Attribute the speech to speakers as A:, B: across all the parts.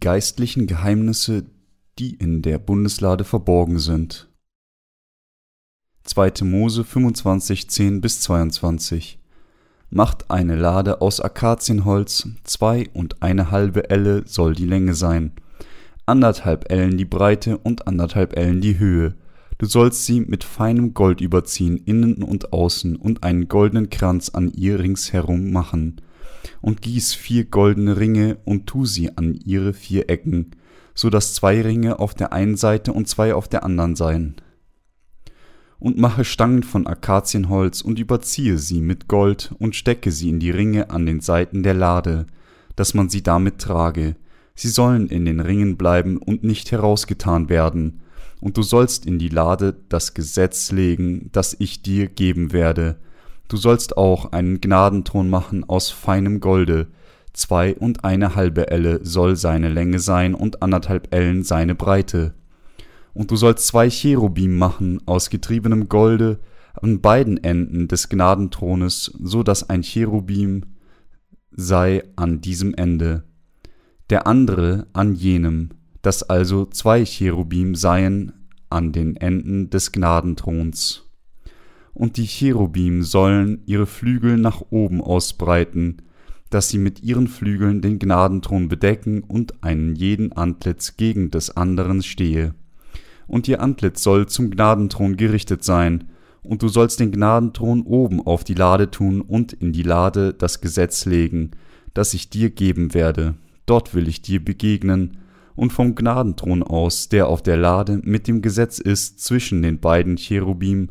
A: Geistlichen Geheimnisse, die in der Bundeslade verborgen sind. 2. Mose 25, 10 bis 22 Macht eine Lade aus Akazienholz, zwei und eine halbe Elle soll die Länge sein, anderthalb Ellen die Breite und anderthalb Ellen die Höhe. Du sollst sie mit feinem Gold überziehen, innen und außen, und einen goldenen Kranz an ihr ringsherum machen. Und gieß vier goldene Ringe und tu sie an ihre vier Ecken, so dass zwei Ringe auf der einen Seite und zwei auf der anderen seien und mache Stangen von Akazienholz und überziehe sie mit Gold und stecke sie in die Ringe an den Seiten der Lade, dass man sie damit trage. Sie sollen in den Ringen bleiben und nicht herausgetan werden. Und du sollst in die Lade das Gesetz legen, das ich dir geben werde. Du sollst auch einen Gnadenthron machen aus feinem Golde. Zwei und eine halbe Elle soll seine Länge sein und anderthalb Ellen seine Breite und du sollst zwei Cherubim machen aus getriebenem Golde an beiden Enden des Gnadenthrones, so dass ein Cherubim sei an diesem Ende, der andere an jenem, dass also zwei Cherubim seien an den Enden des Gnadenthrons. Und die Cherubim sollen ihre Flügel nach oben ausbreiten, dass sie mit ihren Flügeln den Gnadenthron bedecken und einen jeden Antlitz gegen des anderen stehe und ihr Antlitz soll zum Gnadenthron gerichtet sein, und du sollst den Gnadenthron oben auf die Lade tun und in die Lade das Gesetz legen, das ich dir geben werde. Dort will ich dir begegnen, und vom Gnadenthron aus, der auf der Lade mit dem Gesetz ist zwischen den beiden Cherubim,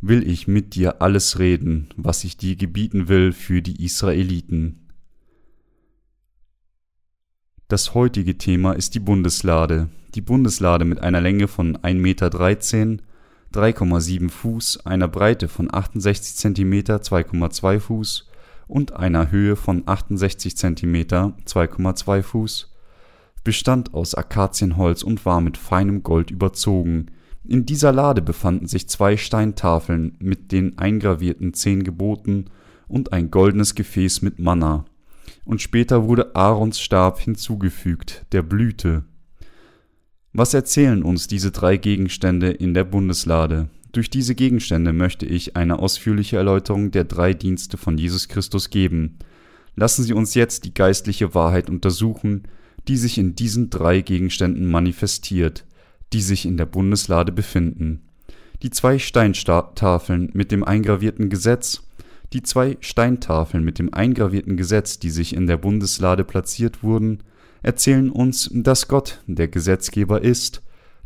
A: will ich mit dir alles reden, was ich dir gebieten will für die Israeliten. Das heutige Thema ist die Bundeslade. Die Bundeslade mit einer Länge von 1,13 Meter, 3,7 Fuß, einer Breite von 68 cm, 2,2 Fuß und einer Höhe von 68 cm, 2,2 Fuß, bestand aus Akazienholz und war mit feinem Gold überzogen. In dieser Lade befanden sich zwei Steintafeln mit den eingravierten zehn Geboten und ein goldenes Gefäß mit Manna und später wurde Aarons Stab hinzugefügt, der Blüte. Was erzählen uns diese drei Gegenstände in der Bundeslade? Durch diese Gegenstände möchte ich eine ausführliche Erläuterung der drei Dienste von Jesus Christus geben. Lassen Sie uns jetzt die geistliche Wahrheit untersuchen, die sich in diesen drei Gegenständen manifestiert, die sich in der Bundeslade befinden. Die zwei Steintafeln mit dem eingravierten Gesetz die zwei Steintafeln mit dem eingravierten Gesetz, die sich in der Bundeslade platziert wurden, erzählen uns, dass Gott der Gesetzgeber ist,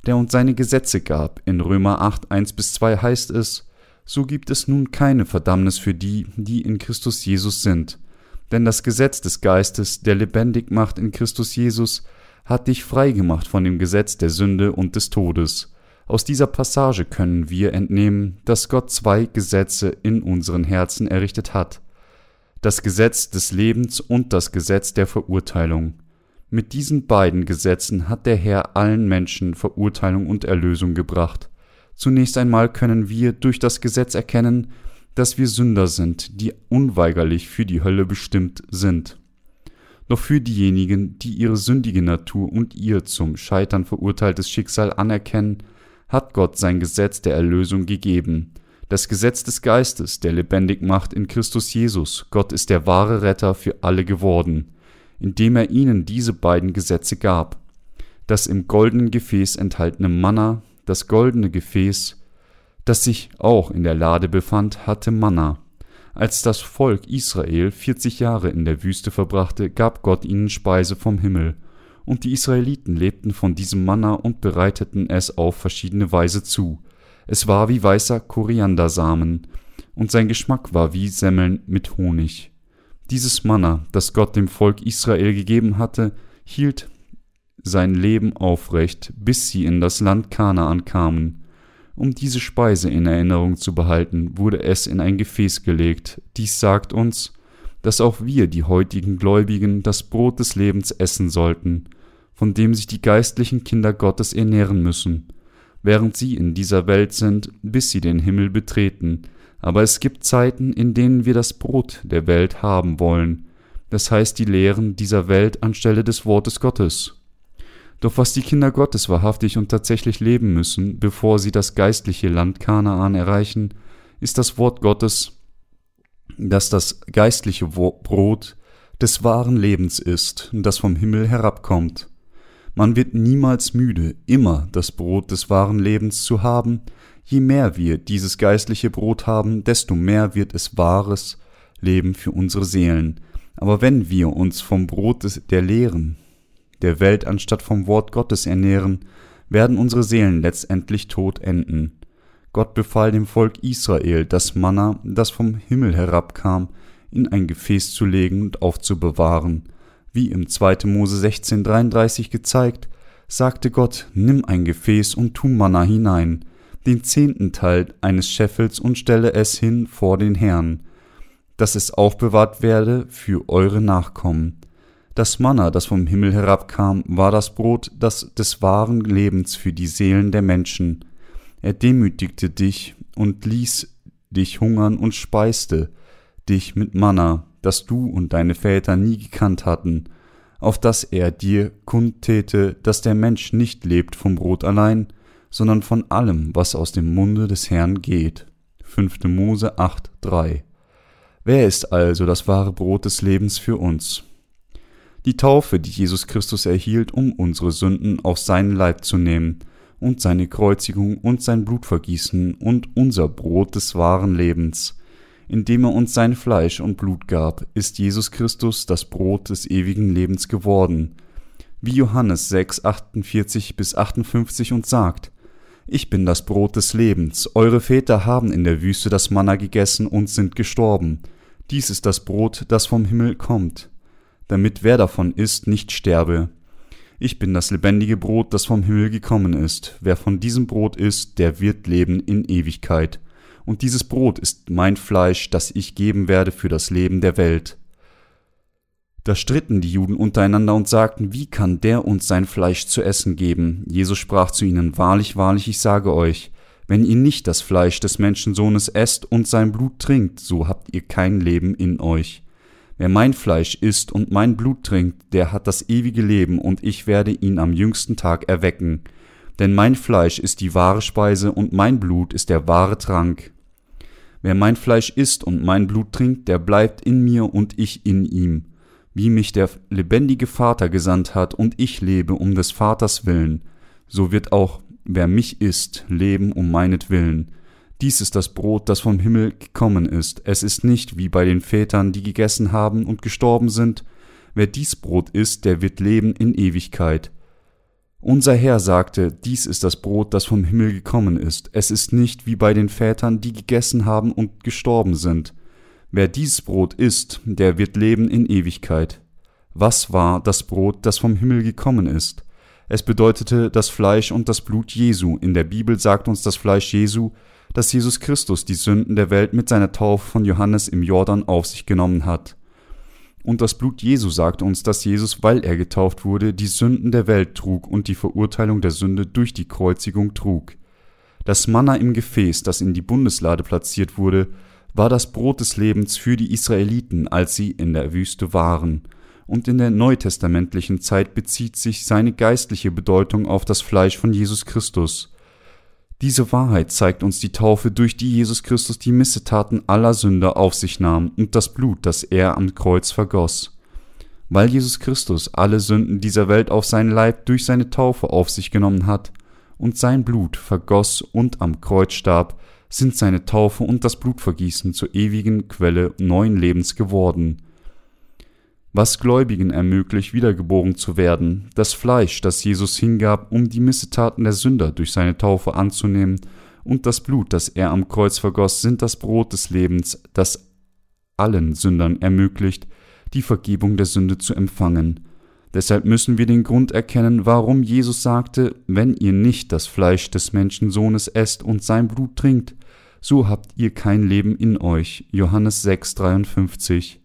A: der uns seine Gesetze gab. In Römer 8, 1 bis 2 heißt es, so gibt es nun keine Verdammnis für die, die in Christus Jesus sind. Denn das Gesetz des Geistes, der lebendig macht in Christus Jesus, hat dich frei gemacht von dem Gesetz der Sünde und des Todes. Aus dieser Passage können wir entnehmen, dass Gott zwei Gesetze in unseren Herzen errichtet hat. Das Gesetz des Lebens und das Gesetz der Verurteilung. Mit diesen beiden Gesetzen hat der Herr allen Menschen Verurteilung und Erlösung gebracht. Zunächst einmal können wir durch das Gesetz erkennen, dass wir Sünder sind, die unweigerlich für die Hölle bestimmt sind. Doch für diejenigen, die ihre sündige Natur und ihr zum Scheitern verurteiltes Schicksal anerkennen, hat Gott sein Gesetz der Erlösung gegeben, das Gesetz des Geistes, der lebendig macht in Christus Jesus. Gott ist der wahre Retter für alle geworden, indem er ihnen diese beiden Gesetze gab. Das im goldenen Gefäß enthaltene Manna, das goldene Gefäß, das sich auch in der Lade befand, hatte Manna. Als das Volk Israel 40 Jahre in der Wüste verbrachte, gab Gott ihnen Speise vom Himmel und die Israeliten lebten von diesem Manna und bereiteten es auf verschiedene Weise zu. Es war wie weißer Koriandersamen, und sein Geschmack war wie Semmeln mit Honig. Dieses Manna, das Gott dem Volk Israel gegeben hatte, hielt sein Leben aufrecht, bis sie in das Land Kanaan kamen. Um diese Speise in Erinnerung zu behalten, wurde es in ein Gefäß gelegt. Dies sagt uns, dass auch wir, die heutigen Gläubigen, das Brot des Lebens essen sollten von dem sich die geistlichen Kinder Gottes ernähren müssen, während sie in dieser Welt sind, bis sie den Himmel betreten. Aber es gibt Zeiten, in denen wir das Brot der Welt haben wollen, das heißt die Lehren dieser Welt anstelle des Wortes Gottes. Doch was die Kinder Gottes wahrhaftig und tatsächlich leben müssen, bevor sie das geistliche Land Kanaan erreichen, ist das Wort Gottes, dass das geistliche Brot des wahren Lebens ist, das vom Himmel herabkommt. Man wird niemals müde, immer das Brot des wahren Lebens zu haben, je mehr wir dieses geistliche Brot haben, desto mehr wird es wahres Leben für unsere Seelen. Aber wenn wir uns vom Brot der Lehren, der Welt anstatt vom Wort Gottes ernähren, werden unsere Seelen letztendlich tot enden. Gott befahl dem Volk Israel, das Manna, das vom Himmel herabkam, in ein Gefäß zu legen und aufzubewahren. Wie im 2. Mose 16,33 gezeigt, sagte Gott: Nimm ein Gefäß und tu Manna hinein, den zehnten Teil eines Scheffels und stelle es hin vor den Herrn, dass es aufbewahrt werde für eure Nachkommen. Das Manna, das vom Himmel herabkam, war das Brot das des wahren Lebens für die Seelen der Menschen. Er demütigte dich und ließ dich hungern und speiste dich mit Manna, das du und deine Väter nie gekannt hatten, auf dass er dir kundtäte, dass der Mensch nicht lebt vom Brot allein, sondern von allem, was aus dem Munde des Herrn geht. 5. Mose 8, 3. Wer ist also das wahre Brot des Lebens für uns? Die Taufe, die Jesus Christus erhielt, um unsere Sünden auf seinen Leib zu nehmen, und seine Kreuzigung und sein Blutvergießen und unser Brot des wahren Lebens. Indem er uns sein Fleisch und Blut gab, ist Jesus Christus das Brot des ewigen Lebens geworden. Wie Johannes 6, 48 bis 58 uns sagt, Ich bin das Brot des Lebens, eure Väter haben in der Wüste das Manna gegessen und sind gestorben. Dies ist das Brot, das vom Himmel kommt damit wer davon isst, nicht sterbe. Ich bin das lebendige Brot, das vom Himmel gekommen ist. Wer von diesem Brot isst, der wird leben in Ewigkeit. Und dieses Brot ist mein Fleisch, das ich geben werde für das Leben der Welt. Da stritten die Juden untereinander und sagten, wie kann der uns sein Fleisch zu essen geben? Jesus sprach zu ihnen, Wahrlich, wahrlich, ich sage euch, wenn ihr nicht das Fleisch des Menschensohnes esst und sein Blut trinkt, so habt ihr kein Leben in euch. Wer mein Fleisch isst und mein Blut trinkt, der hat das ewige Leben, und ich werde ihn am jüngsten Tag erwecken. Denn mein Fleisch ist die wahre Speise, und mein Blut ist der wahre Trank. Wer mein Fleisch isst und mein Blut trinkt, der bleibt in mir und ich in ihm. Wie mich der lebendige Vater gesandt hat, und ich lebe um des Vaters willen, so wird auch wer mich isst, leben um meinetwillen. Dies ist das Brot, das vom Himmel gekommen ist. Es ist nicht wie bei den Vätern, die gegessen haben und gestorben sind. Wer dies Brot isst, der wird leben in Ewigkeit. Unser Herr sagte, dies ist das Brot, das vom Himmel gekommen ist. Es ist nicht wie bei den Vätern, die gegessen haben und gestorben sind. Wer dies Brot isst, der wird leben in Ewigkeit. Was war das Brot, das vom Himmel gekommen ist? Es bedeutete das Fleisch und das Blut Jesu. In der Bibel sagt uns das Fleisch Jesu, dass Jesus Christus die Sünden der Welt mit seiner Taufe von Johannes im Jordan auf sich genommen hat. Und das Blut Jesu sagt uns, dass Jesus, weil er getauft wurde, die Sünden der Welt trug und die Verurteilung der Sünde durch die Kreuzigung trug. Das Manna im Gefäß, das in die Bundeslade platziert wurde, war das Brot des Lebens für die Israeliten, als sie in der Wüste waren, und in der neutestamentlichen Zeit bezieht sich seine geistliche Bedeutung auf das Fleisch von Jesus Christus. Diese Wahrheit zeigt uns die Taufe, durch die Jesus Christus die Missetaten aller Sünder auf sich nahm und das Blut, das er am Kreuz vergoss. Weil Jesus Christus alle Sünden dieser Welt auf seinen Leib durch seine Taufe auf sich genommen hat und sein Blut vergoss und am Kreuz starb, sind seine Taufe und das Blutvergießen zur ewigen Quelle neuen Lebens geworden was Gläubigen ermöglicht, wiedergeboren zu werden, das Fleisch, das Jesus hingab, um die Missetaten der Sünder durch seine Taufe anzunehmen, und das Blut, das er am Kreuz vergoss, sind das Brot des Lebens, das allen Sündern ermöglicht, die Vergebung der Sünde zu empfangen. Deshalb müssen wir den Grund erkennen, warum Jesus sagte, wenn ihr nicht das Fleisch des Menschensohnes esst und sein Blut trinkt, so habt ihr kein Leben in euch. Johannes 6, 53.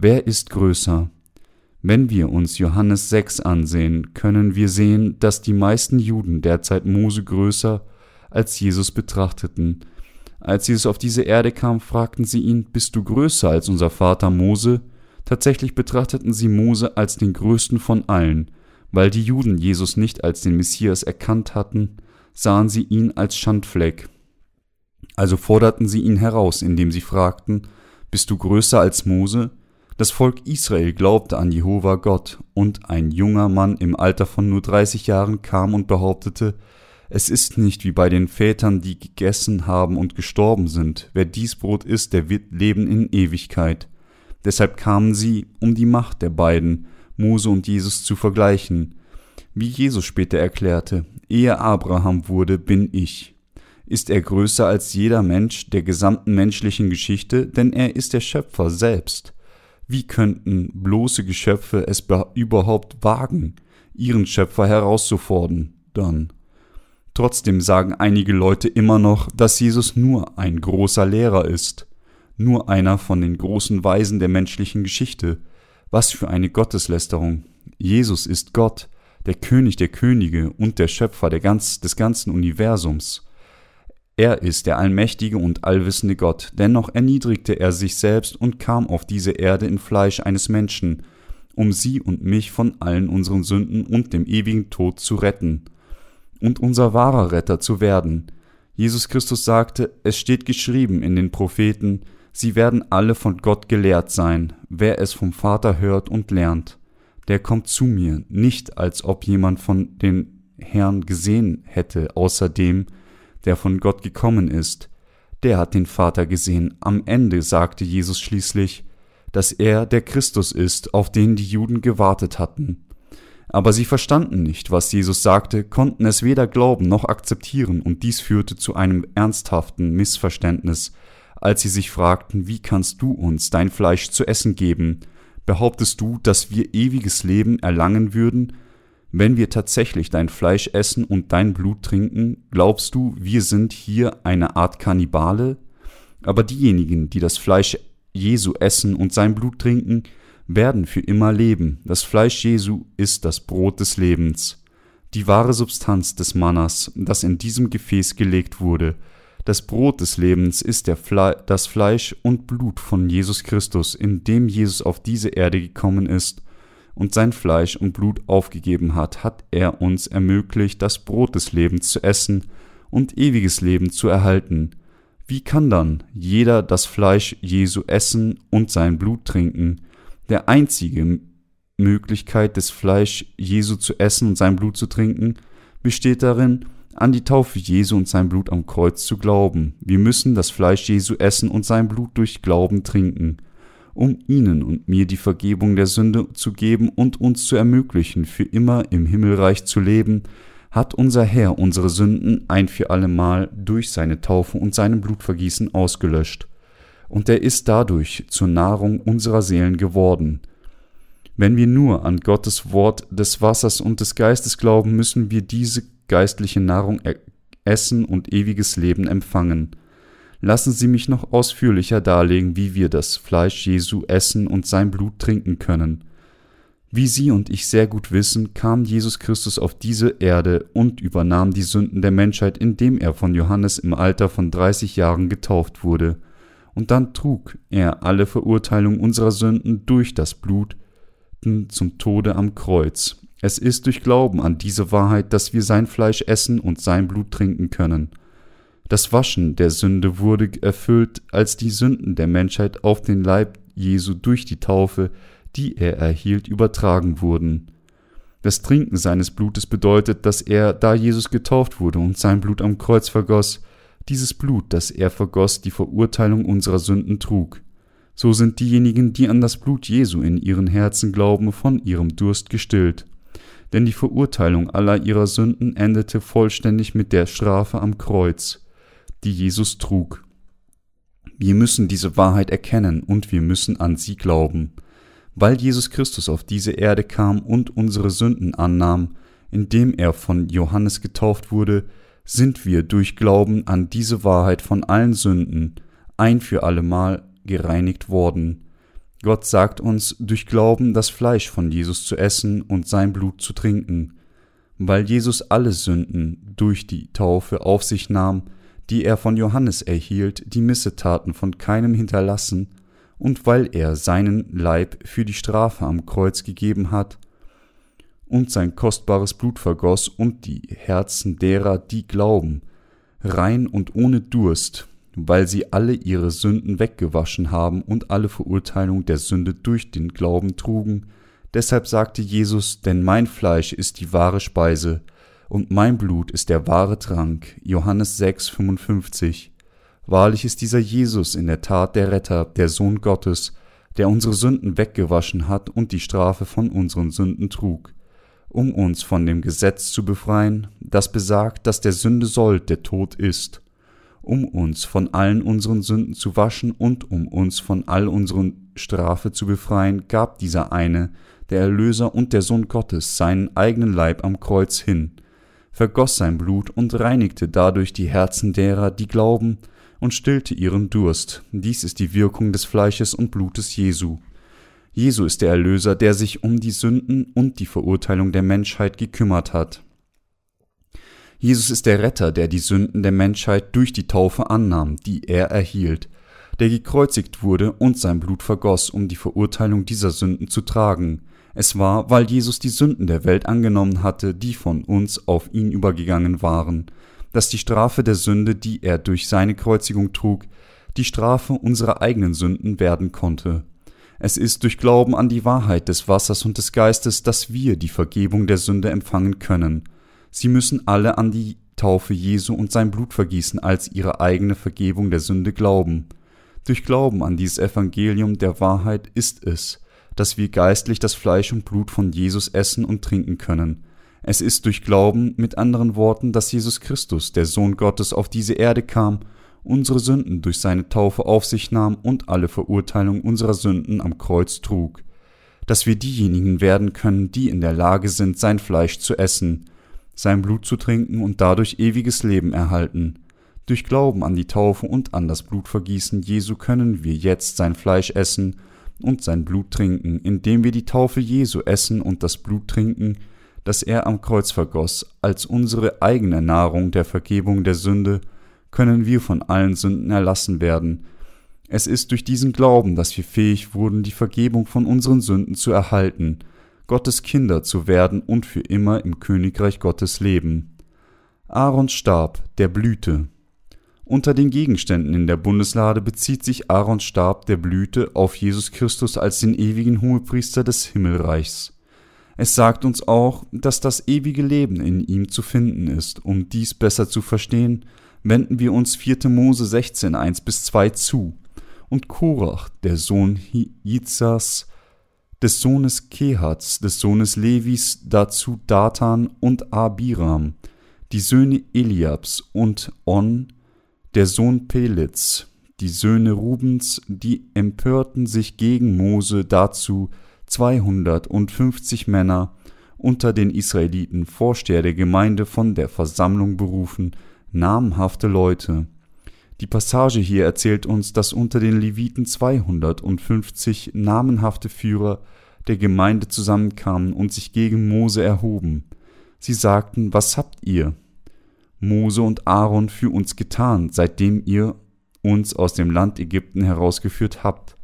A: Wer ist größer? Wenn wir uns Johannes 6 ansehen, können wir sehen, dass die meisten Juden derzeit Mose größer als Jesus betrachteten. Als Jesus auf diese Erde kam, fragten sie ihn, bist du größer als unser Vater Mose? Tatsächlich betrachteten sie Mose als den größten von allen. Weil die Juden Jesus nicht als den Messias erkannt hatten, sahen sie ihn als Schandfleck. Also forderten sie ihn heraus, indem sie fragten, Bist du größer als Mose? Das Volk Israel glaubte an Jehova Gott, und ein junger Mann im Alter von nur 30 Jahren kam und behauptete, es ist nicht wie bei den Vätern, die gegessen haben und gestorben sind. Wer dies Brot isst, der wird leben in Ewigkeit. Deshalb kamen sie, um die Macht der beiden, Mose und Jesus, zu vergleichen. Wie Jesus später erklärte, ehe Abraham wurde, bin ich. Ist er größer als jeder Mensch der gesamten menschlichen Geschichte, denn er ist der Schöpfer selbst. Wie könnten bloße Geschöpfe es überhaupt wagen, ihren Schöpfer herauszufordern? Dann. Trotzdem sagen einige Leute immer noch, dass Jesus nur ein großer Lehrer ist, nur einer von den großen Weisen der menschlichen Geschichte. Was für eine Gotteslästerung. Jesus ist Gott, der König der Könige und der Schöpfer der ganz, des ganzen Universums. Er ist der allmächtige und allwissende Gott, dennoch erniedrigte er sich selbst und kam auf diese Erde in Fleisch eines Menschen, um sie und mich von allen unseren Sünden und dem ewigen Tod zu retten und unser wahrer Retter zu werden. Jesus Christus sagte, es steht geschrieben in den Propheten, sie werden alle von Gott gelehrt sein, wer es vom Vater hört und lernt. Der kommt zu mir, nicht als ob jemand von den Herrn gesehen hätte, außer dem, der von Gott gekommen ist, der hat den Vater gesehen. Am Ende sagte Jesus schließlich, dass er der Christus ist, auf den die Juden gewartet hatten. Aber sie verstanden nicht, was Jesus sagte, konnten es weder glauben noch akzeptieren, und dies führte zu einem ernsthaften Missverständnis, als sie sich fragten, wie kannst du uns dein Fleisch zu essen geben? Behauptest du, dass wir ewiges Leben erlangen würden, wenn wir tatsächlich dein Fleisch essen und dein Blut trinken, glaubst du, wir sind hier eine Art Kannibale? Aber diejenigen, die das Fleisch Jesu essen und sein Blut trinken, werden für immer leben. Das Fleisch Jesu ist das Brot des Lebens. Die wahre Substanz des Mannas, das in diesem Gefäß gelegt wurde, das Brot des Lebens ist Fle das Fleisch und Blut von Jesus Christus, in dem Jesus auf diese Erde gekommen ist und sein Fleisch und Blut aufgegeben hat, hat er uns ermöglicht, das Brot des Lebens zu essen und ewiges Leben zu erhalten. Wie kann dann jeder das Fleisch Jesu essen und sein Blut trinken? Der einzige Möglichkeit, das Fleisch Jesu zu essen und sein Blut zu trinken, besteht darin, an die Taufe Jesu und sein Blut am Kreuz zu glauben. Wir müssen das Fleisch Jesu essen und sein Blut durch Glauben trinken um ihnen und mir die Vergebung der Sünde zu geben und uns zu ermöglichen, für immer im Himmelreich zu leben, hat unser Herr unsere Sünden ein für allemal durch seine Taufe und seinem Blutvergießen ausgelöscht, und er ist dadurch zur Nahrung unserer Seelen geworden. Wenn wir nur an Gottes Wort des Wassers und des Geistes glauben, müssen wir diese geistliche Nahrung essen und ewiges Leben empfangen. Lassen Sie mich noch ausführlicher darlegen, wie wir das Fleisch Jesu essen und sein Blut trinken können. Wie Sie und ich sehr gut wissen, kam Jesus Christus auf diese Erde und übernahm die Sünden der Menschheit, indem er von Johannes im Alter von 30 Jahren getauft wurde. Und dann trug er alle Verurteilung unserer Sünden durch das Blut zum Tode am Kreuz. Es ist durch Glauben an diese Wahrheit, dass wir sein Fleisch essen und sein Blut trinken können. Das Waschen der Sünde wurde erfüllt, als die Sünden der Menschheit auf den Leib Jesu durch die Taufe, die er erhielt, übertragen wurden. Das Trinken seines Blutes bedeutet, dass er, da Jesus getauft wurde und sein Blut am Kreuz vergoss, dieses Blut, das er vergoss, die Verurteilung unserer Sünden trug. So sind diejenigen, die an das Blut Jesu in ihren Herzen glauben, von ihrem Durst gestillt. Denn die Verurteilung aller ihrer Sünden endete vollständig mit der Strafe am Kreuz die Jesus trug. Wir müssen diese Wahrheit erkennen und wir müssen an sie glauben. Weil Jesus Christus auf diese Erde kam und unsere Sünden annahm, indem er von Johannes getauft wurde, sind wir durch Glauben an diese Wahrheit von allen Sünden ein für allemal gereinigt worden. Gott sagt uns, durch Glauben das Fleisch von Jesus zu essen und sein Blut zu trinken. Weil Jesus alle Sünden durch die Taufe auf sich nahm, die er von Johannes erhielt, die Missetaten von keinem hinterlassen, und weil er seinen Leib für die Strafe am Kreuz gegeben hat, und sein kostbares Blut vergoss und die Herzen derer, die glauben, rein und ohne Durst, weil sie alle ihre Sünden weggewaschen haben und alle Verurteilung der Sünde durch den Glauben trugen. Deshalb sagte Jesus, denn mein Fleisch ist die wahre Speise und mein Blut ist der wahre Trank. Johannes 6, 55. Wahrlich ist dieser Jesus in der Tat der Retter, der Sohn Gottes, der unsere Sünden weggewaschen hat und die Strafe von unseren Sünden trug, um uns von dem Gesetz zu befreien, das besagt, dass der Sünde Sold der Tod ist, um uns von allen unseren Sünden zu waschen und um uns von all unseren Strafe zu befreien, gab dieser eine, der Erlöser und der Sohn Gottes, seinen eigenen Leib am Kreuz hin, vergoss sein Blut und reinigte dadurch die Herzen derer, die glauben, und stillte ihren Durst. Dies ist die Wirkung des Fleisches und Blutes Jesu. Jesu ist der Erlöser, der sich um die Sünden und die Verurteilung der Menschheit gekümmert hat. Jesus ist der Retter, der die Sünden der Menschheit durch die Taufe annahm, die er erhielt, der gekreuzigt wurde und sein Blut vergoss, um die Verurteilung dieser Sünden zu tragen. Es war, weil Jesus die Sünden der Welt angenommen hatte, die von uns auf ihn übergegangen waren dass die Strafe der Sünde, die er durch seine Kreuzigung trug, die Strafe unserer eigenen Sünden werden konnte. Es ist durch Glauben an die Wahrheit des Wassers und des Geistes, dass wir die Vergebung der Sünde empfangen können. Sie müssen alle an die Taufe Jesu und sein Blutvergießen als ihre eigene Vergebung der Sünde glauben. Durch Glauben an dieses Evangelium der Wahrheit ist es, dass wir geistlich das Fleisch und Blut von Jesus essen und trinken können, es ist durch Glauben, mit anderen Worten, dass Jesus Christus, der Sohn Gottes, auf diese Erde kam, unsere Sünden durch seine Taufe auf sich nahm und alle Verurteilung unserer Sünden am Kreuz trug, dass wir diejenigen werden können, die in der Lage sind, sein Fleisch zu essen, sein Blut zu trinken und dadurch ewiges Leben erhalten. Durch Glauben an die Taufe und an das Blutvergießen Jesu können wir jetzt sein Fleisch essen und sein Blut trinken, indem wir die Taufe Jesu essen und das Blut trinken, das er am Kreuz vergoss, als unsere eigene Nahrung der Vergebung der Sünde, können wir von allen Sünden erlassen werden. Es ist durch diesen Glauben, dass wir fähig wurden, die Vergebung von unseren Sünden zu erhalten, Gottes Kinder zu werden und für immer im Königreich Gottes leben. Aarons Stab der Blüte. Unter den Gegenständen in der Bundeslade bezieht sich Aarons Stab der Blüte auf Jesus Christus als den ewigen Hohepriester des Himmelreichs. Es sagt uns auch, dass das ewige Leben in ihm zu finden ist. Um dies besser zu verstehen, wenden wir uns 4. Mose 16, 1 bis 2 zu. Und Korach, der Sohn Jizas, des Sohnes Kehats, des Sohnes Levis, dazu Datan und Abiram, die Söhne Eliabs und On, der Sohn Pelitz, die Söhne Rubens, die empörten sich gegen Mose dazu, 250 Männer unter den Israeliten, Vorsteher der Gemeinde von der Versammlung berufen, namhafte Leute. Die Passage hier erzählt uns, dass unter den Leviten 250 namenhafte Führer der Gemeinde zusammenkamen und sich gegen Mose erhoben. Sie sagten, was habt ihr, Mose und Aaron, für uns getan, seitdem ihr uns aus dem Land Ägypten herausgeführt habt?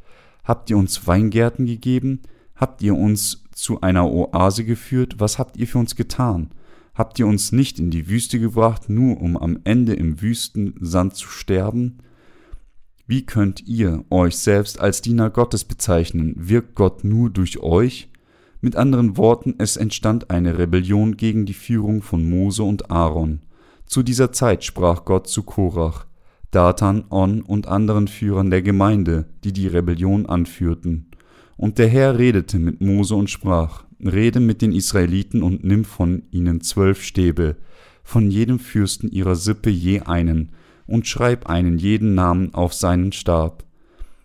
A: Habt ihr uns Weingärten gegeben? Habt ihr uns zu einer Oase geführt? Was habt ihr für uns getan? Habt ihr uns nicht in die Wüste gebracht, nur um am Ende im Wüstensand zu sterben? Wie könnt ihr euch selbst als Diener Gottes bezeichnen? Wirkt Gott nur durch euch? Mit anderen Worten, es entstand eine Rebellion gegen die Führung von Mose und Aaron. Zu dieser Zeit sprach Gott zu Korach, Datan, On und anderen Führern der Gemeinde, die die Rebellion anführten. Und der Herr redete mit Mose und sprach, Rede mit den Israeliten und nimm von ihnen zwölf Stäbe, von jedem Fürsten ihrer Sippe je einen, und schreib einen jeden Namen auf seinen Stab.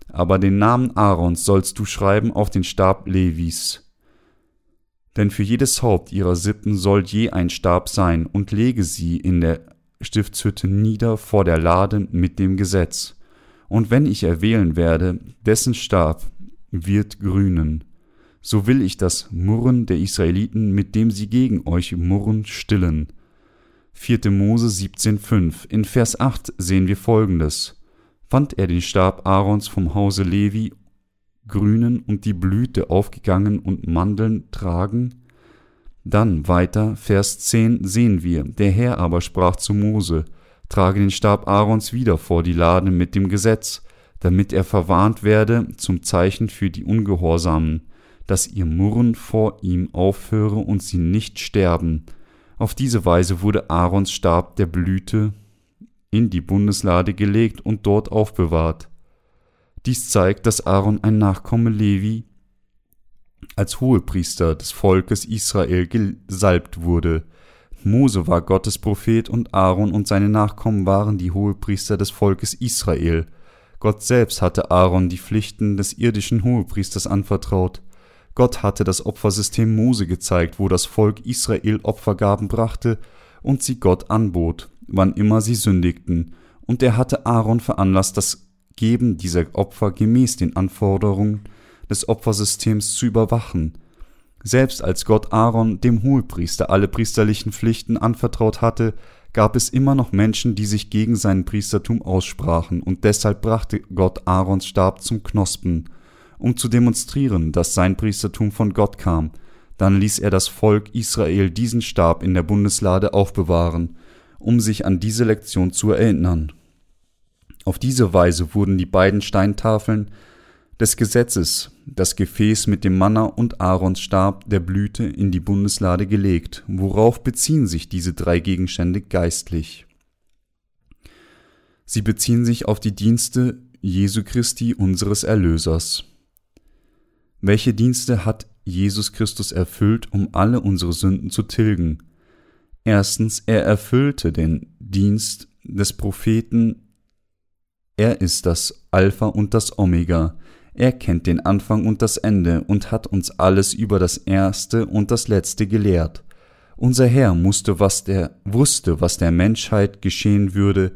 A: Aber den Namen Aarons sollst du schreiben auf den Stab Levis. Denn für jedes Haupt ihrer Sippen soll je ein Stab sein, und lege sie in der Stiftshütte nieder vor der Lade mit dem Gesetz. Und wenn ich erwählen werde, dessen Stab wird grünen. So will ich das Murren der Israeliten, mit dem sie gegen euch murren, stillen. 4. Mose 17,5 In Vers 8 sehen wir folgendes. Fand er den Stab Aarons vom Hause Levi grünen und die Blüte aufgegangen und Mandeln tragen? Dann weiter, Vers 10 sehen wir, der Herr aber sprach zu Mose, trage den Stab Aarons wieder vor die Lade mit dem Gesetz, damit er verwarnt werde zum Zeichen für die Ungehorsamen, dass ihr Murren vor ihm aufhöre und sie nicht sterben. Auf diese Weise wurde Aarons Stab der Blüte in die Bundeslade gelegt und dort aufbewahrt. Dies zeigt, dass Aaron ein Nachkomme Levi als Hohepriester des Volkes Israel gesalbt wurde. Mose war Gottes Prophet und Aaron und seine Nachkommen waren die Hohepriester des Volkes Israel. Gott selbst hatte Aaron die Pflichten des irdischen Hohepriesters anvertraut. Gott hatte das Opfersystem Mose gezeigt, wo das Volk Israel Opfergaben brachte und sie Gott anbot, wann immer sie sündigten, und er hatte Aaron veranlasst, das Geben dieser Opfer gemäß den Anforderungen des Opfersystems zu überwachen. Selbst als Gott Aaron, dem Hohepriester, alle priesterlichen Pflichten anvertraut hatte, gab es immer noch Menschen, die sich gegen sein Priestertum aussprachen, und deshalb brachte Gott Aarons Stab zum Knospen, um zu demonstrieren, dass sein Priestertum von Gott kam. Dann ließ er das Volk Israel diesen Stab in der Bundeslade aufbewahren, um sich an diese Lektion zu erinnern. Auf diese Weise wurden die beiden Steintafeln des Gesetzes, das Gefäß mit dem Manna und Aarons Stab der Blüte in die Bundeslade gelegt. Worauf beziehen sich diese drei Gegenstände geistlich? Sie beziehen sich auf die Dienste Jesu Christi, unseres Erlösers. Welche Dienste hat Jesus Christus erfüllt, um alle unsere Sünden zu tilgen? Erstens, er erfüllte den Dienst des Propheten. Er ist das Alpha und das Omega, er kennt den Anfang und das Ende und hat uns alles über das Erste und das Letzte gelehrt. Unser Herr musste, was der, wusste, was der Menschheit geschehen würde,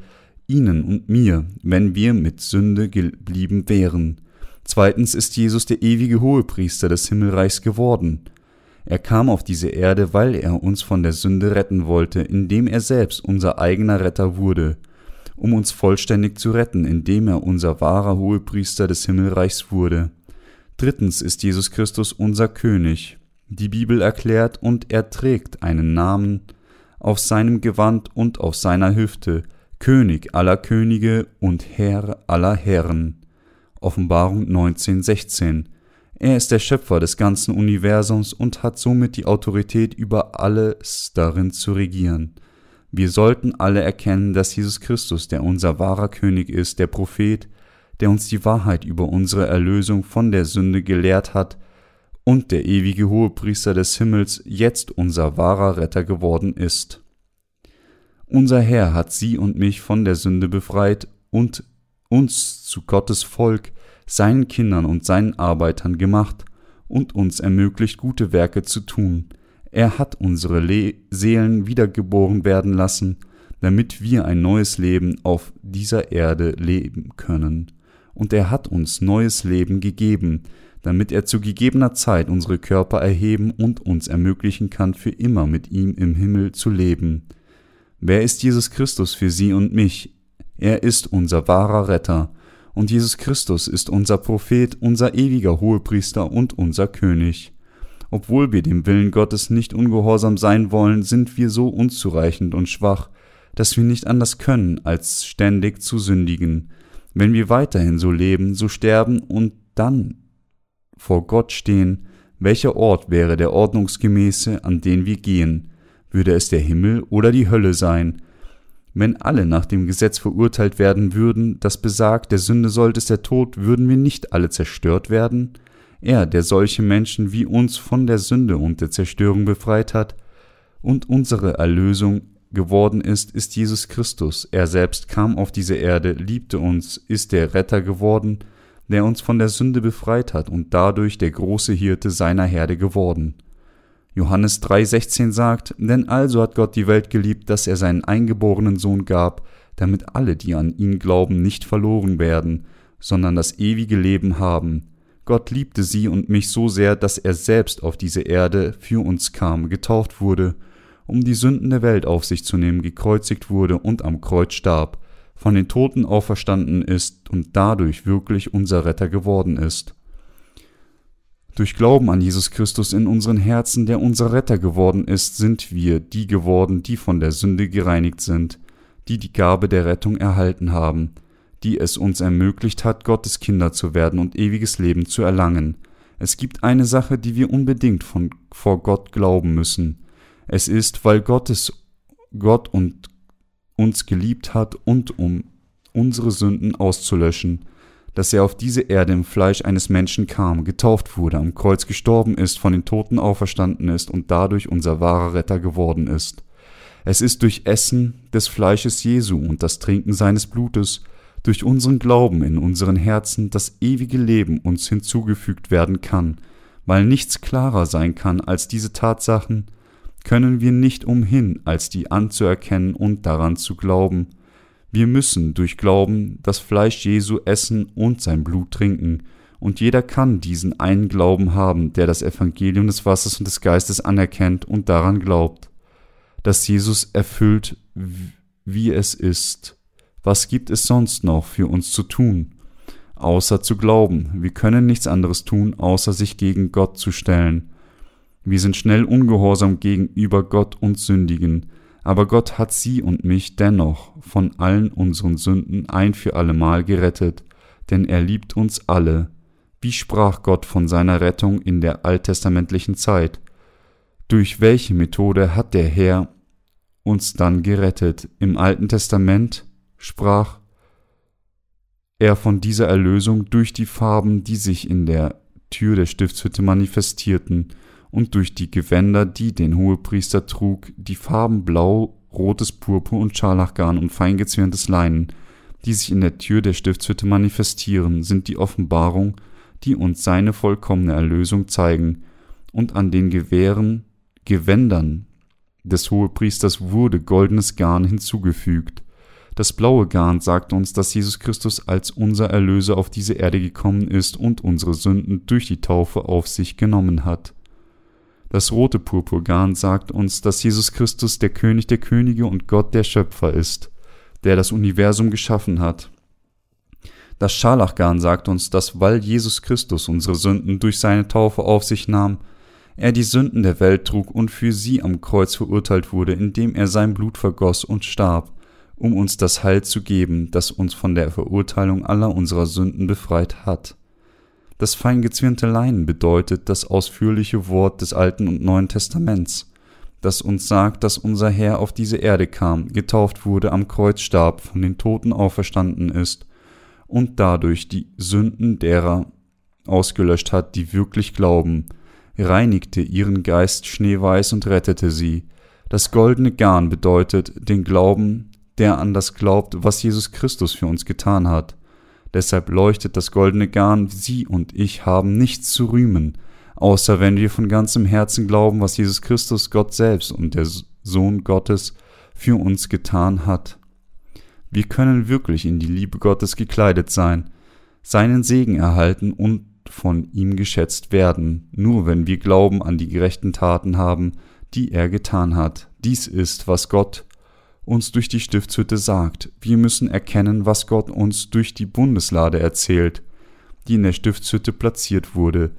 A: ihnen und mir, wenn wir mit Sünde geblieben wären. Zweitens ist Jesus der ewige Hohepriester des Himmelreichs geworden. Er kam auf diese Erde, weil er uns von der Sünde retten wollte, indem er selbst unser eigener Retter wurde um uns vollständig zu retten, indem er unser wahrer Hohepriester des Himmelreichs wurde. Drittens ist Jesus Christus unser König. Die Bibel erklärt, und er trägt einen Namen auf seinem Gewand und auf seiner Hüfte, König aller Könige und Herr aller Herren. Offenbarung 19,16. Er ist der Schöpfer des ganzen Universums und hat somit die Autorität über alles darin zu regieren. Wir sollten alle erkennen, dass Jesus Christus, der unser wahrer König ist, der Prophet, der uns die Wahrheit über unsere Erlösung von der Sünde gelehrt hat, und der ewige Hohepriester des Himmels jetzt unser wahrer Retter geworden ist. Unser Herr hat sie und mich von der Sünde befreit und uns zu Gottes Volk, seinen Kindern und seinen Arbeitern gemacht und uns ermöglicht, gute Werke zu tun, er hat unsere Le Seelen wiedergeboren werden lassen, damit wir ein neues Leben auf dieser Erde leben können. Und er hat uns neues Leben gegeben, damit er zu gegebener Zeit unsere Körper erheben und uns ermöglichen kann, für immer mit ihm im Himmel zu leben. Wer ist Jesus Christus für Sie und mich? Er ist unser wahrer Retter, und Jesus Christus ist unser Prophet, unser ewiger Hohepriester und unser König. Obwohl wir dem Willen Gottes nicht ungehorsam sein wollen, sind wir so unzureichend und schwach, dass wir nicht anders können, als ständig zu sündigen. Wenn wir weiterhin so leben, so sterben und dann vor Gott stehen, welcher Ort wäre der ordnungsgemäße, an den wir gehen? Würde es der Himmel oder die Hölle sein? Wenn alle nach dem Gesetz verurteilt werden würden, das besagt, der Sünde sollte es der Tod, würden wir nicht alle zerstört werden? Er, der solche Menschen wie uns von der Sünde und der Zerstörung befreit hat und unsere Erlösung geworden ist, ist Jesus Christus. Er selbst kam auf diese Erde, liebte uns, ist der Retter geworden, der uns von der Sünde befreit hat und dadurch der große Hirte seiner Herde geworden. Johannes 3,16 sagt, denn also hat Gott die Welt geliebt, dass er seinen eingeborenen Sohn gab, damit alle, die an ihn glauben, nicht verloren werden, sondern das ewige Leben haben. Gott liebte sie und mich so sehr, dass er selbst auf diese Erde für uns kam, getauft wurde, um die Sünden der Welt auf sich zu nehmen, gekreuzigt wurde und am Kreuz starb, von den Toten auferstanden ist und dadurch wirklich unser Retter geworden ist. Durch Glauben an Jesus Christus in unseren Herzen, der unser Retter geworden ist, sind wir die geworden, die von der Sünde gereinigt sind, die die Gabe der Rettung erhalten haben, die es uns ermöglicht hat, Gottes Kinder zu werden und ewiges Leben zu erlangen. Es gibt eine Sache, die wir unbedingt von, vor Gott glauben müssen. Es ist, weil Gottes Gott und uns geliebt hat und um unsere Sünden auszulöschen, dass er auf diese Erde im Fleisch eines Menschen kam, getauft wurde, am Kreuz gestorben ist, von den Toten auferstanden ist und dadurch unser wahrer Retter geworden ist. Es ist durch Essen des Fleisches Jesu und das Trinken seines Blutes, durch unseren Glauben in unseren Herzen das ewige Leben uns hinzugefügt werden kann, weil nichts klarer sein kann als diese Tatsachen, können wir nicht umhin, als die anzuerkennen und daran zu glauben, wir müssen durch Glauben das Fleisch Jesu essen und sein Blut trinken, und jeder kann diesen einen Glauben haben, der das Evangelium des Wassers und des Geistes anerkennt und daran glaubt, dass Jesus erfüllt, wie es ist. Was gibt es sonst noch für uns zu tun, außer zu glauben? Wir können nichts anderes tun, außer sich gegen Gott zu stellen. Wir sind schnell ungehorsam gegenüber Gott und sündigen, aber Gott hat sie und mich dennoch von allen unseren Sünden ein für allemal gerettet, denn er liebt uns alle. Wie sprach Gott von seiner Rettung in der alttestamentlichen Zeit? Durch welche Methode hat der Herr uns dann gerettet? Im Alten Testament sprach er von dieser Erlösung durch die Farben, die sich in der Tür der Stiftshütte manifestierten, und durch die Gewänder, die den Hohepriester trug, die Farben Blau, rotes Purpur und Scharlachgarn und feingezwirntes Leinen, die sich in der Tür der Stiftshütte manifestieren, sind die Offenbarung, die uns seine vollkommene Erlösung zeigen, und an den Gewehren, Gewändern des Hohepriesters wurde goldenes Garn hinzugefügt. Das blaue Garn sagt uns, dass Jesus Christus als unser Erlöser auf diese Erde gekommen ist und unsere Sünden durch die Taufe auf sich genommen hat. Das rote Purpurgarn sagt uns, dass Jesus Christus der König der Könige und Gott der Schöpfer ist, der das Universum geschaffen hat. Das Scharlachgarn sagt uns, dass weil Jesus Christus unsere Sünden durch seine Taufe auf sich nahm, er die Sünden der Welt trug und für sie am Kreuz verurteilt wurde, indem er sein Blut vergoss und starb, um uns das Heil zu geben, das uns von der Verurteilung aller unserer Sünden befreit hat. Das feingezwirnte Leinen bedeutet das ausführliche Wort des Alten und Neuen Testaments, das uns sagt, dass unser Herr auf diese Erde kam, getauft wurde, am Kreuz starb, von den Toten auferstanden ist und dadurch die Sünden derer ausgelöscht hat, die wirklich glauben, reinigte ihren Geist schneeweiß und rettete sie. Das goldene Garn bedeutet den Glauben, der an das glaubt, was Jesus Christus für uns getan hat. Deshalb leuchtet das goldene Garn, Sie und ich haben nichts zu rühmen, außer wenn wir von ganzem Herzen glauben, was Jesus Christus, Gott selbst und der Sohn Gottes für uns getan hat. Wir können wirklich in die Liebe Gottes gekleidet sein, seinen Segen erhalten und von ihm geschätzt werden, nur wenn wir Glauben an die gerechten Taten haben, die er getan hat. Dies ist, was Gott uns durch die Stiftshütte sagt. Wir müssen erkennen, was Gott uns durch die Bundeslade erzählt, die in der Stiftshütte platziert wurde.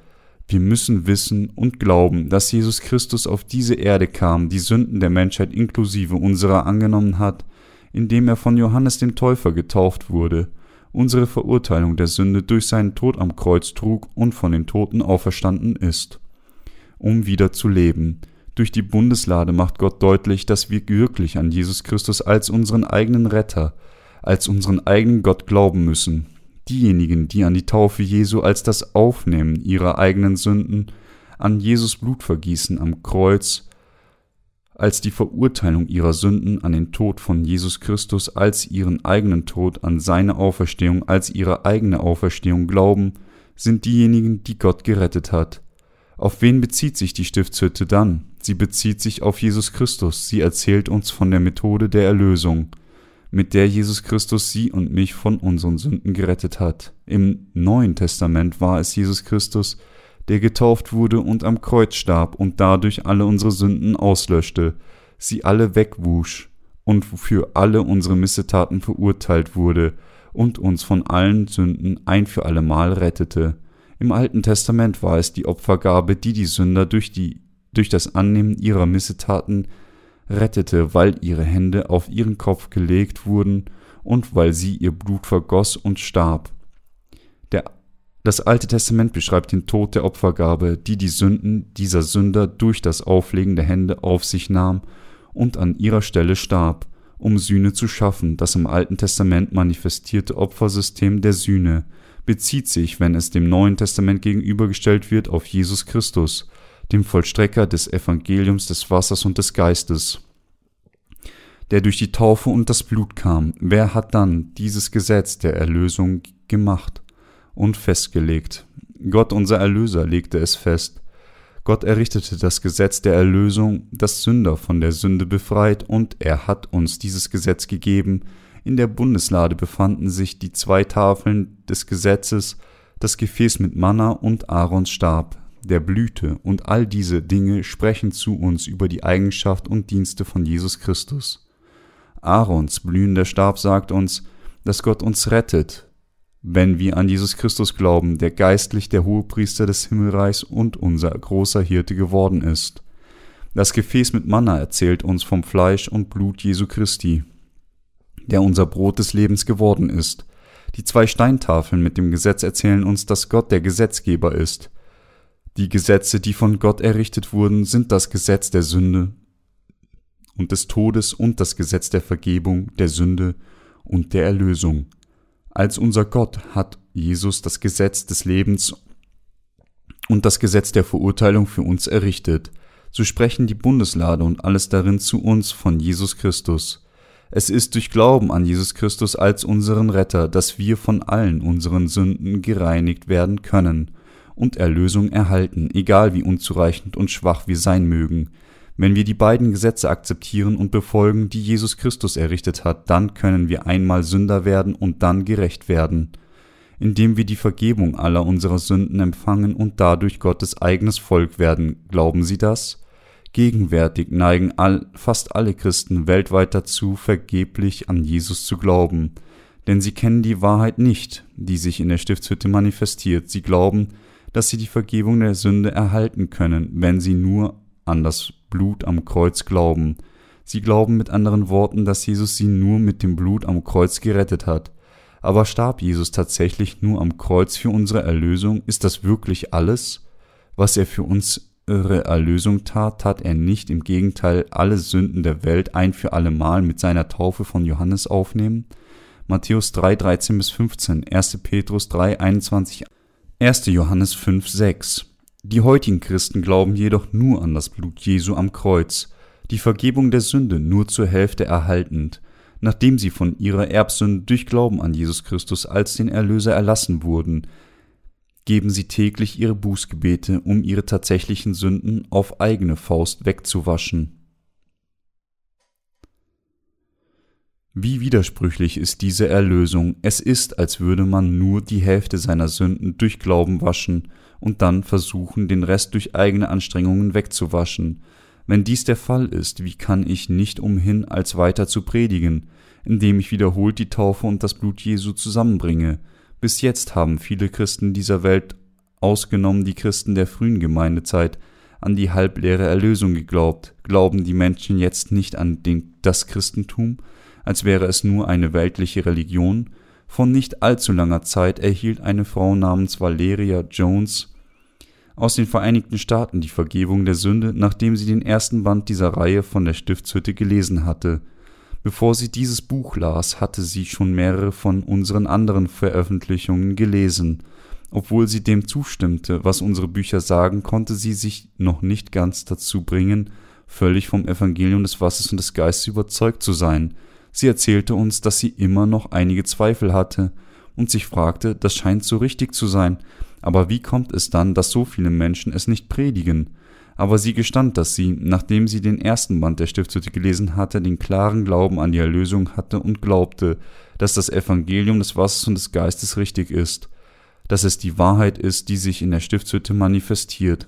A: Wir müssen wissen und glauben, dass Jesus Christus auf diese Erde kam, die Sünden der Menschheit inklusive unserer angenommen hat, indem er von Johannes dem Täufer getauft wurde, unsere Verurteilung der Sünde durch seinen Tod am Kreuz trug und von den Toten auferstanden ist, um wieder zu leben. Durch die Bundeslade macht Gott deutlich, dass wir wirklich an Jesus Christus als unseren eigenen Retter, als unseren eigenen Gott glauben müssen. Diejenigen, die an die Taufe Jesu als das Aufnehmen ihrer eigenen Sünden, an Jesus Blutvergießen am Kreuz, als die Verurteilung ihrer Sünden an den Tod von Jesus Christus, als ihren eigenen Tod an seine Auferstehung, als ihre eigene Auferstehung glauben, sind diejenigen, die Gott gerettet hat. Auf wen bezieht sich die Stiftshütte dann? Sie bezieht sich auf Jesus Christus. Sie erzählt uns von der Methode der Erlösung, mit der Jesus Christus sie und mich von unseren Sünden gerettet hat. Im Neuen Testament war es Jesus Christus, der getauft wurde und am Kreuz starb und dadurch alle unsere Sünden auslöschte, sie alle wegwusch und für alle unsere Missetaten verurteilt wurde und uns von allen Sünden ein für allemal rettete. Im Alten Testament war es die Opfergabe, die die Sünder durch, die, durch das Annehmen ihrer Missetaten rettete, weil ihre Hände auf ihren Kopf gelegt wurden und weil sie ihr Blut vergoss und starb. Der, das Alte Testament beschreibt den Tod der Opfergabe, die die Sünden dieser Sünder durch das Auflegen der Hände auf sich nahm und an ihrer Stelle starb, um Sühne zu schaffen. Das im Alten Testament manifestierte Opfersystem der Sühne bezieht sich, wenn es dem Neuen Testament gegenübergestellt wird, auf Jesus Christus, dem Vollstrecker des Evangeliums des Wassers und des Geistes, der durch die Taufe und das Blut kam. Wer hat dann dieses Gesetz der Erlösung gemacht und festgelegt? Gott unser Erlöser legte es fest. Gott errichtete das Gesetz der Erlösung, das Sünder von der Sünde befreit, und er hat uns dieses Gesetz gegeben. In der Bundeslade befanden sich die zwei Tafeln des Gesetzes, das Gefäß mit Manna und Aarons Stab, der Blüte, und all diese Dinge sprechen zu uns über die Eigenschaft und Dienste von Jesus Christus. Aarons blühender Stab sagt uns, dass Gott uns rettet, wenn wir an Jesus Christus glauben, der geistlich der Hohepriester des Himmelreichs und unser großer Hirte geworden ist. Das Gefäß mit Manna erzählt uns vom Fleisch und Blut Jesu Christi, der unser Brot des Lebens geworden ist. Die zwei Steintafeln mit dem Gesetz erzählen uns, dass Gott der Gesetzgeber ist. Die Gesetze, die von Gott errichtet wurden, sind das Gesetz der Sünde und des Todes und das Gesetz der Vergebung, der Sünde und der Erlösung. Als unser Gott hat Jesus das Gesetz des Lebens und das Gesetz der Verurteilung für uns errichtet. So sprechen die Bundeslade und alles darin zu uns von Jesus Christus. Es ist durch Glauben an Jesus Christus als unseren Retter, dass wir von allen unseren Sünden gereinigt werden können und Erlösung erhalten, egal wie unzureichend und schwach wir sein mögen. Wenn wir die beiden Gesetze akzeptieren und befolgen, die Jesus Christus errichtet hat, dann können wir einmal Sünder werden und dann gerecht werden, indem wir die Vergebung aller unserer Sünden empfangen und dadurch Gottes eigenes Volk werden. Glauben Sie das? Gegenwärtig neigen all, fast alle Christen weltweit dazu, vergeblich an Jesus zu glauben, denn sie kennen die Wahrheit nicht, die sich in der Stiftshütte manifestiert. Sie glauben, dass sie die Vergebung der Sünde erhalten können, wenn sie nur an das Blut am Kreuz glauben. Sie glauben mit anderen Worten, dass Jesus sie nur mit dem Blut am Kreuz gerettet hat. Aber starb Jesus tatsächlich nur am Kreuz für unsere Erlösung? Ist das wirklich alles? Was er für unsere Erlösung tat, tat er nicht im Gegenteil alle Sünden der Welt ein für allemal mit seiner Taufe von Johannes aufnehmen? Matthäus 3, 13 bis 15, 1. Petrus 3, 21, 1. Johannes 5, 6. Die heutigen Christen glauben jedoch nur an das Blut Jesu am Kreuz, die Vergebung der Sünde nur zur Hälfte erhaltend, nachdem sie von ihrer Erbsünde durch Glauben an Jesus Christus als den Erlöser erlassen wurden, geben sie täglich ihre Bußgebete, um ihre tatsächlichen Sünden auf eigene Faust wegzuwaschen. Wie widersprüchlich ist diese Erlösung, es ist, als würde man nur die Hälfte seiner Sünden durch Glauben waschen, und dann versuchen, den Rest durch eigene Anstrengungen wegzuwaschen. Wenn dies der Fall ist, wie kann ich nicht umhin, als weiter zu predigen, indem ich wiederholt die Taufe und das Blut Jesu zusammenbringe? Bis jetzt haben viele Christen dieser Welt, ausgenommen die Christen der frühen Gemeindezeit, an die halbleere Erlösung geglaubt. Glauben die Menschen jetzt nicht an den, das Christentum, als wäre es nur eine weltliche Religion? Von nicht allzu langer Zeit erhielt eine Frau namens Valeria Jones aus den Vereinigten Staaten die Vergebung der Sünde, nachdem sie den ersten Band dieser Reihe von der Stiftshütte gelesen hatte. Bevor sie dieses Buch las, hatte sie schon mehrere von unseren anderen Veröffentlichungen gelesen. Obwohl sie dem zustimmte, was unsere Bücher sagen, konnte sie sich noch nicht ganz dazu bringen, völlig vom Evangelium des Wassers und des Geistes überzeugt zu sein. Sie erzählte uns, dass sie immer noch einige Zweifel hatte und sich fragte, das scheint so richtig zu sein, aber wie kommt es dann, dass so viele Menschen es nicht predigen? Aber sie gestand, dass sie, nachdem sie den ersten Band der Stiftshütte gelesen hatte, den klaren Glauben an die Erlösung hatte und glaubte, dass das Evangelium des Wassers und des Geistes richtig ist, dass es die Wahrheit ist, die sich in der Stiftshütte manifestiert.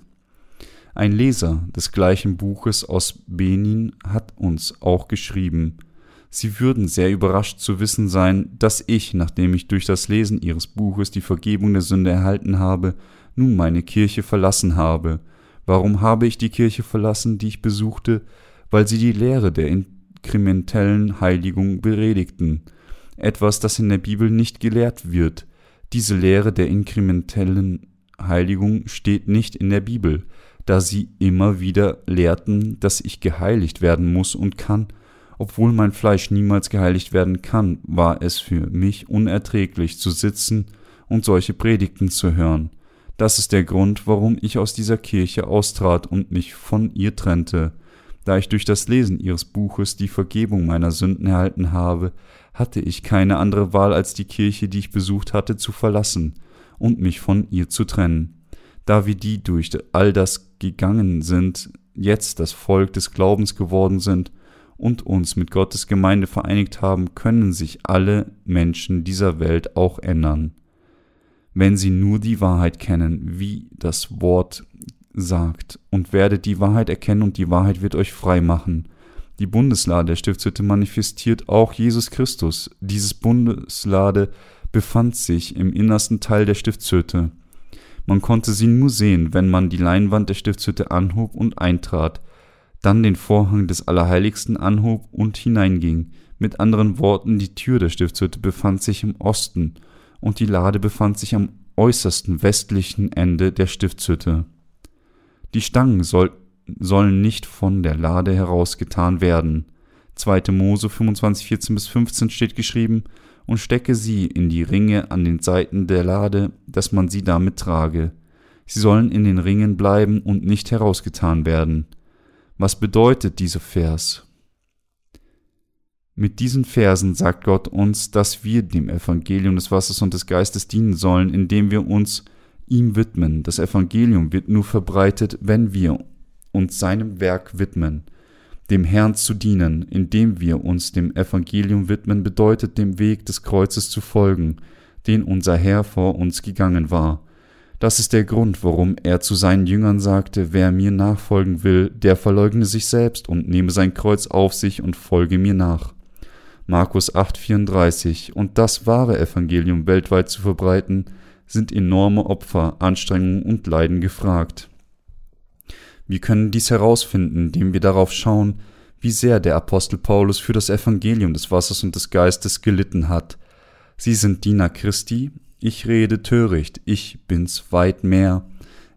A: Ein Leser des gleichen Buches aus Benin hat uns auch geschrieben, Sie würden sehr überrascht zu wissen sein, dass ich, nachdem ich durch das Lesen Ihres Buches die Vergebung der Sünde erhalten habe, nun meine Kirche verlassen habe. Warum habe ich die Kirche verlassen, die ich besuchte? Weil sie die Lehre der inkrementellen Heiligung beredigten. Etwas, das in der Bibel nicht gelehrt wird. Diese Lehre der inkrementellen Heiligung steht nicht in der Bibel, da sie immer wieder lehrten, dass ich geheiligt werden muss und kann, obwohl mein Fleisch niemals geheiligt werden kann, war es für mich unerträglich zu sitzen und solche Predigten zu hören. Das ist der Grund, warum ich aus dieser Kirche austrat und mich von ihr trennte. Da ich durch das Lesen ihres Buches die Vergebung meiner Sünden erhalten habe, hatte ich keine andere Wahl als die Kirche, die ich besucht hatte, zu verlassen und mich von ihr zu trennen. Da wir die durch all das gegangen sind, jetzt das Volk des Glaubens geworden sind und uns mit Gottes Gemeinde vereinigt haben, können sich alle Menschen dieser Welt auch ändern, wenn sie nur die Wahrheit kennen, wie das Wort sagt, und werdet die Wahrheit erkennen und die Wahrheit wird euch frei machen. Die Bundeslade der Stiftshütte manifestiert auch Jesus Christus. Dieses Bundeslade befand sich im innersten Teil der Stiftshütte. Man konnte sie nur sehen, wenn man die Leinwand der Stiftshütte anhob und eintrat dann den Vorhang des Allerheiligsten anhob und hineinging. Mit anderen Worten, die Tür der Stiftshütte befand sich im Osten und die Lade befand sich am äußersten westlichen Ende der Stiftshütte. Die Stangen soll, sollen nicht von der Lade herausgetan werden. 2. Mose 25, 14 bis 15 steht geschrieben, und stecke sie in die Ringe an den Seiten der Lade, dass man sie damit trage. Sie sollen in den Ringen bleiben und nicht herausgetan werden. Was bedeutet dieser Vers? Mit diesen Versen sagt Gott uns, dass wir dem Evangelium des Wassers und des Geistes dienen sollen, indem wir uns ihm widmen. Das Evangelium wird nur verbreitet, wenn wir uns seinem Werk widmen. Dem Herrn zu dienen, indem wir uns dem Evangelium widmen, bedeutet dem Weg des Kreuzes zu folgen, den unser Herr vor uns gegangen war. Das ist der Grund, warum er zu seinen Jüngern sagte, wer mir nachfolgen will, der verleugne sich selbst und nehme sein Kreuz auf sich und folge mir nach. Markus 8:34 Und das wahre Evangelium weltweit zu verbreiten, sind enorme Opfer, Anstrengungen und Leiden gefragt. Wir können dies herausfinden, indem wir darauf schauen, wie sehr der Apostel Paulus für das Evangelium des Wassers und des Geistes gelitten hat. Sie sind Diener Christi, ich rede töricht, ich bin's weit mehr.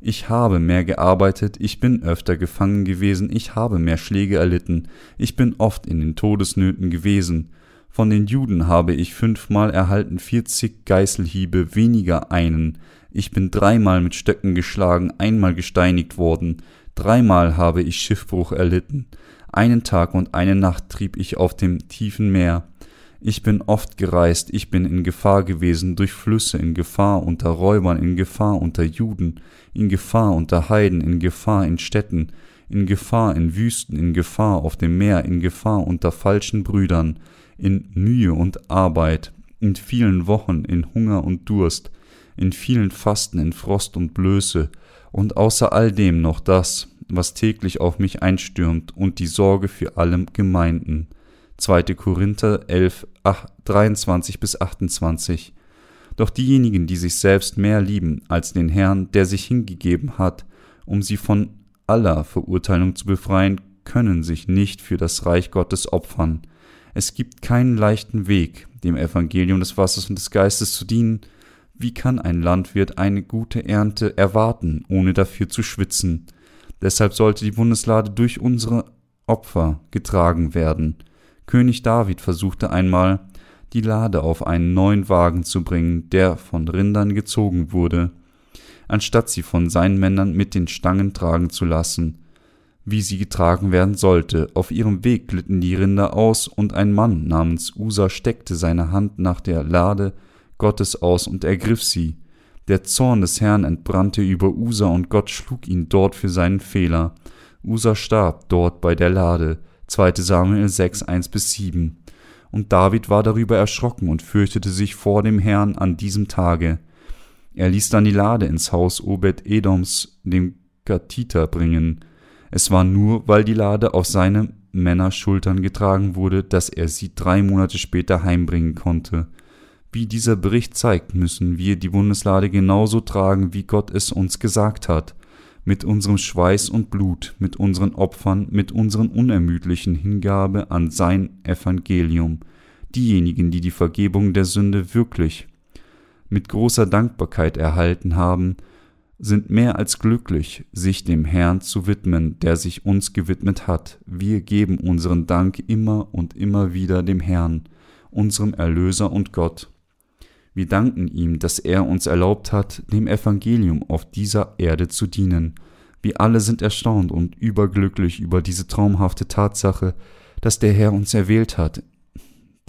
A: Ich habe mehr gearbeitet, ich bin öfter gefangen gewesen, ich habe mehr Schläge erlitten, ich bin oft in den Todesnöten gewesen. Von den Juden habe ich fünfmal erhalten vierzig Geißelhiebe, weniger einen. Ich bin dreimal mit Stöcken geschlagen, einmal gesteinigt worden, dreimal habe ich Schiffbruch erlitten. Einen Tag und eine Nacht trieb ich auf dem tiefen Meer. Ich bin oft gereist, ich bin in Gefahr gewesen, durch Flüsse, in Gefahr unter Räubern, in Gefahr unter Juden, in Gefahr unter Heiden, in Gefahr in Städten, in Gefahr in Wüsten, in Gefahr auf dem Meer, in Gefahr unter falschen Brüdern, in Mühe und Arbeit, in vielen Wochen, in Hunger und Durst, in vielen Fasten, in Frost und Blöße, und außer all dem noch das, was täglich auf mich einstürmt, und die Sorge für allem Gemeinden. 2. Korinther 11, 8, 23 bis 28. Doch diejenigen, die sich selbst mehr lieben als den Herrn, der sich hingegeben hat, um sie von aller Verurteilung zu befreien, können sich nicht für das Reich Gottes opfern. Es gibt keinen leichten Weg, dem Evangelium des Wassers und des Geistes zu dienen. Wie kann ein Landwirt eine gute Ernte erwarten, ohne dafür zu schwitzen? Deshalb sollte die Bundeslade durch unsere Opfer getragen werden. König David versuchte einmal, die Lade auf einen neuen Wagen zu bringen, der von Rindern gezogen wurde, anstatt sie von seinen Männern mit den Stangen tragen zu lassen, wie sie getragen werden sollte. Auf ihrem Weg glitten die Rinder aus, und ein Mann namens Usa steckte seine Hand nach der Lade Gottes aus und ergriff sie. Der Zorn des Herrn entbrannte über Usa, und Gott schlug ihn dort für seinen Fehler. Usa starb dort bei der Lade. 2 Samuel 6, 1 bis 7. Und David war darüber erschrocken und fürchtete sich vor dem Herrn an diesem Tage. Er ließ dann die Lade ins Haus Obed-Edoms, dem Gatiter, bringen. Es war nur, weil die Lade auf seinem Männerschultern getragen wurde, dass er sie drei Monate später heimbringen konnte. Wie dieser Bericht zeigt, müssen wir die Bundeslade genauso tragen, wie Gott es uns gesagt hat, mit unserem Schweiß und Blut, mit unseren Opfern, mit unseren unermüdlichen Hingabe an sein Evangelium, diejenigen, die die Vergebung der Sünde wirklich mit großer Dankbarkeit erhalten haben, sind mehr als glücklich, sich dem Herrn zu widmen, der sich uns gewidmet hat. Wir geben unseren Dank immer und immer wieder dem Herrn, unserem Erlöser und Gott. Wir danken ihm, dass er uns erlaubt hat, dem Evangelium auf dieser Erde zu dienen. Wir alle sind erstaunt und überglücklich über diese traumhafte Tatsache, dass der Herr uns erwählt hat,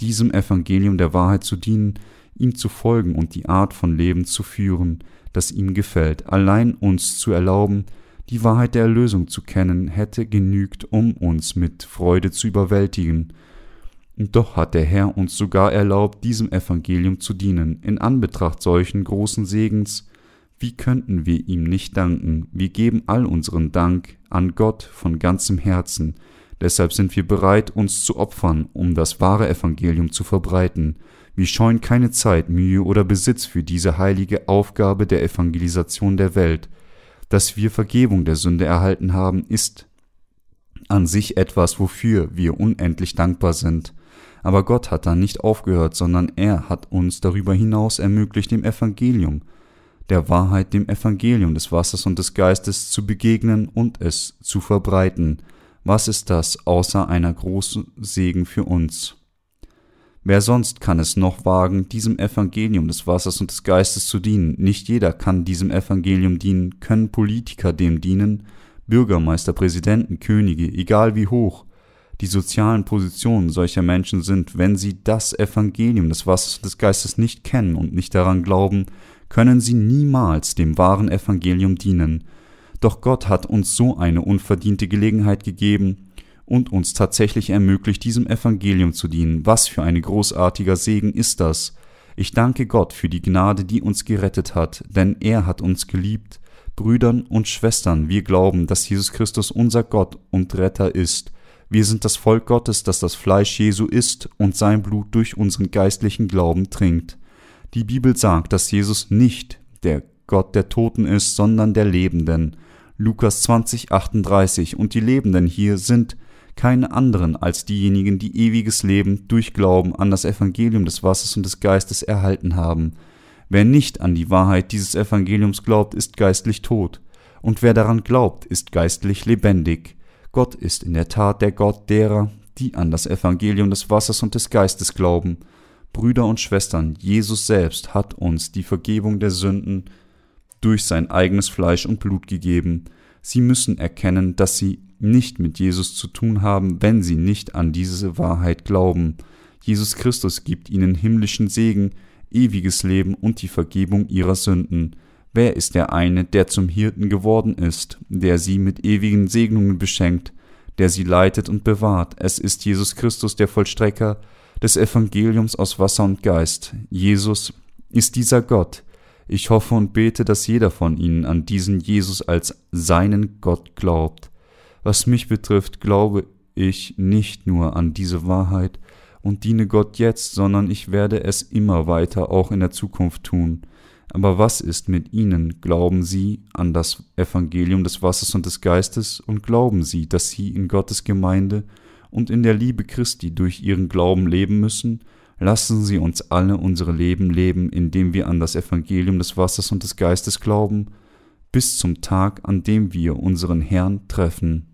A: diesem Evangelium der Wahrheit zu dienen, ihm zu folgen und die Art von Leben zu führen, das ihm gefällt. Allein uns zu erlauben, die Wahrheit der Erlösung zu kennen, hätte genügt, um uns mit Freude zu überwältigen. Und doch hat der Herr uns sogar erlaubt, diesem Evangelium zu dienen. In Anbetracht solchen großen Segens, wie könnten wir ihm nicht danken? Wir geben all unseren Dank an Gott von ganzem Herzen. Deshalb sind wir bereit, uns zu opfern, um das wahre Evangelium zu verbreiten. Wir scheuen keine Zeit, Mühe oder Besitz für diese heilige Aufgabe der Evangelisation der Welt. Dass wir Vergebung der Sünde erhalten haben, ist an sich etwas, wofür wir unendlich dankbar sind. Aber Gott hat da nicht aufgehört, sondern er hat uns darüber hinaus ermöglicht, dem Evangelium, der Wahrheit, dem Evangelium des Wassers und des Geistes zu begegnen und es zu verbreiten. Was ist das außer einer großen Segen für uns? Wer sonst kann es noch wagen, diesem Evangelium des Wassers und des Geistes zu dienen? Nicht jeder kann diesem Evangelium dienen, können Politiker dem dienen, Bürgermeister, Präsidenten, Könige, egal wie hoch die sozialen Positionen solcher Menschen sind, wenn sie das Evangelium des Wassers und des Geistes nicht kennen und nicht daran glauben, können sie niemals dem wahren Evangelium dienen. Doch Gott hat uns so eine unverdiente Gelegenheit gegeben, und uns tatsächlich ermöglicht, diesem Evangelium zu dienen. Was für ein großartiger Segen ist das. Ich danke Gott für die Gnade, die uns gerettet hat, denn er hat uns geliebt. Brüdern und Schwestern, wir glauben, dass Jesus Christus unser Gott und Retter ist. Wir sind das Volk Gottes, das das Fleisch Jesu isst und sein Blut durch unseren geistlichen Glauben trinkt. Die Bibel sagt, dass Jesus nicht der Gott der Toten ist, sondern der Lebenden. Lukas 20, 38. Und die Lebenden hier sind keine anderen als diejenigen, die ewiges Leben durch Glauben an das Evangelium des Wassers und des Geistes erhalten haben. Wer nicht an die Wahrheit dieses Evangeliums glaubt, ist geistlich tot, und wer daran glaubt, ist geistlich lebendig. Gott ist in der Tat der Gott derer, die an das Evangelium des Wassers und des Geistes glauben. Brüder und Schwestern, Jesus selbst hat uns die Vergebung der Sünden durch sein eigenes Fleisch und Blut gegeben. Sie müssen erkennen, dass sie nicht mit Jesus zu tun haben, wenn sie nicht an diese Wahrheit glauben. Jesus Christus gibt ihnen himmlischen Segen, ewiges Leben und die Vergebung ihrer Sünden. Wer ist der eine, der zum Hirten geworden ist, der sie mit ewigen Segnungen beschenkt, der sie leitet und bewahrt? Es ist Jesus Christus, der Vollstrecker des Evangeliums aus Wasser und Geist. Jesus ist dieser Gott. Ich hoffe und bete, dass jeder von ihnen an diesen Jesus als seinen Gott glaubt. Was mich betrifft, glaube ich nicht nur an diese Wahrheit und diene Gott jetzt, sondern ich werde es immer weiter auch in der Zukunft tun. Aber was ist mit Ihnen? Glauben Sie an das Evangelium des Wassers und des Geistes und glauben Sie, dass Sie in Gottes Gemeinde und in der Liebe Christi durch Ihren Glauben leben müssen? Lassen Sie uns alle unsere Leben leben, indem wir an das Evangelium des Wassers und des Geistes glauben, bis zum Tag, an dem wir unseren Herrn treffen.